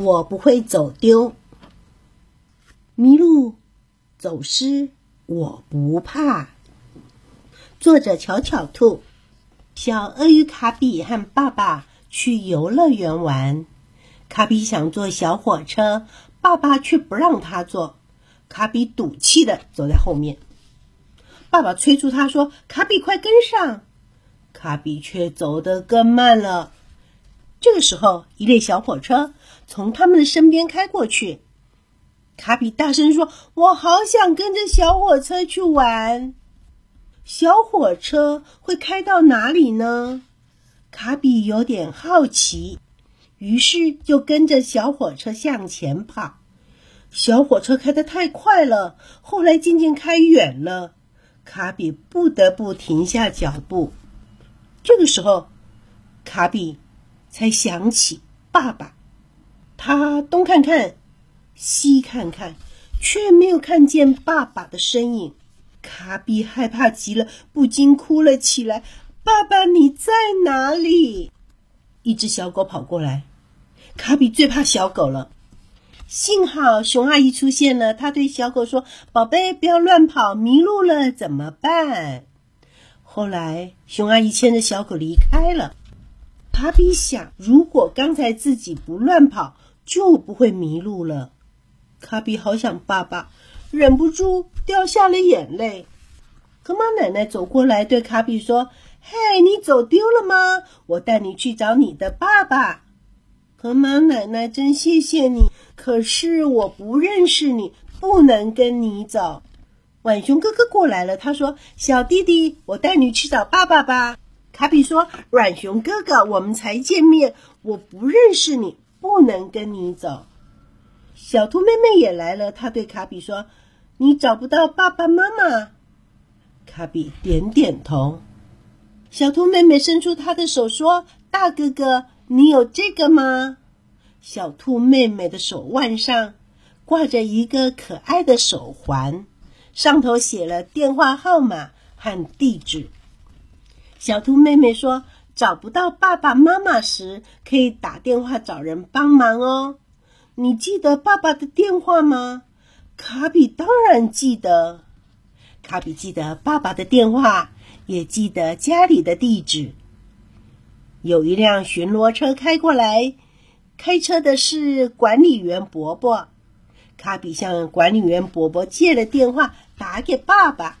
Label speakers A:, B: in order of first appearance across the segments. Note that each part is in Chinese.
A: 我不会走丢，迷路、走失，我不怕。作者：巧巧兔。小鳄鱼卡比和爸爸去游乐园玩，卡比想坐小火车，爸爸却不让他坐。卡比赌气的走在后面，爸爸催促他说：“卡比，快跟上！”卡比却走得更慢了。这个时候，一列小火车从他们的身边开过去。卡比大声说：“我好想跟着小火车去玩。”小火车会开到哪里呢？卡比有点好奇，于是就跟着小火车向前跑。小火车开得太快了，后来渐渐开远了，卡比不得不停下脚步。这个时候，卡比。才想起爸爸，他东看看，西看看，却没有看见爸爸的身影。卡比害怕极了，不禁哭了起来：“爸爸，你在哪里？”一只小狗跑过来，卡比最怕小狗了。幸好熊阿姨出现了，她对小狗说：“宝贝，不要乱跑，迷路了怎么办？”后来，熊阿姨牵着小狗离开了。卡比想，如果刚才自己不乱跑，就不会迷路了。卡比好想爸爸，忍不住掉下了眼泪。河马奶奶走过来，对卡比说：“嘿，你走丢了吗？我带你去找你的爸爸。”河马奶奶真谢谢你，可是我不认识你，不能跟你走。浣熊哥哥过来了，他说：“小弟弟，我带你去找爸爸吧。”卡比说：“软熊哥哥，我们才见面，我不认识你，不能跟你走。”小兔妹妹也来了，她对卡比说：“你找不到爸爸妈妈？”卡比点点头。小兔妹妹伸出她的手说：“大哥哥，你有这个吗？”小兔妹妹的手腕上挂着一个可爱的手环，上头写了电话号码和地址。小兔妹妹说：“找不到爸爸妈妈时，可以打电话找人帮忙哦。你记得爸爸的电话吗？”卡比当然记得。卡比记得爸爸的电话，也记得家里的地址。有一辆巡逻车开过来，开车的是管理员伯伯。卡比向管理员伯伯借了电话，打给爸爸。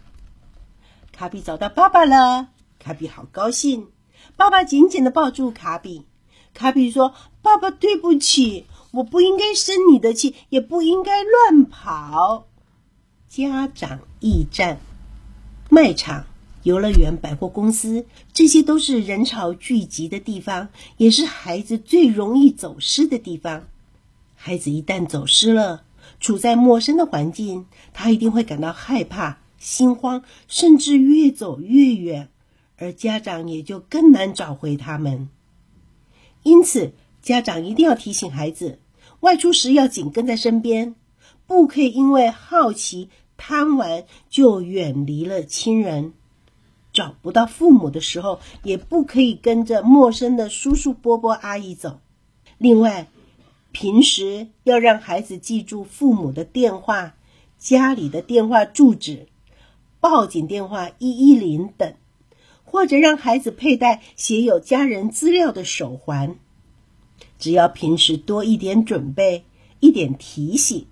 A: 卡比找到爸爸了。卡比好高兴，爸爸紧紧的抱住卡比。卡比说：“爸爸，对不起，我不应该生你的气，也不应该乱跑。”家长驿站、卖场、游乐园、百货公司，这些都是人潮聚集的地方，也是孩子最容易走失的地方。孩子一旦走失了，处在陌生的环境，他一定会感到害怕、心慌，甚至越走越远。而家长也就更难找回他们，因此家长一定要提醒孩子，外出时要紧跟在身边，不可以因为好奇贪玩就远离了亲人。找不到父母的时候，也不可以跟着陌生的叔叔伯伯阿姨走。另外，平时要让孩子记住父母的电话、家里的电话住址、报警电话一一零等。或者让孩子佩戴写有家人资料的手环，只要平时多一点准备，一点提醒，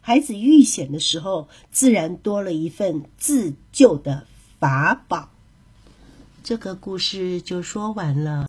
A: 孩子遇险的时候，自然多了一份自救的法宝。这个故事就说完了。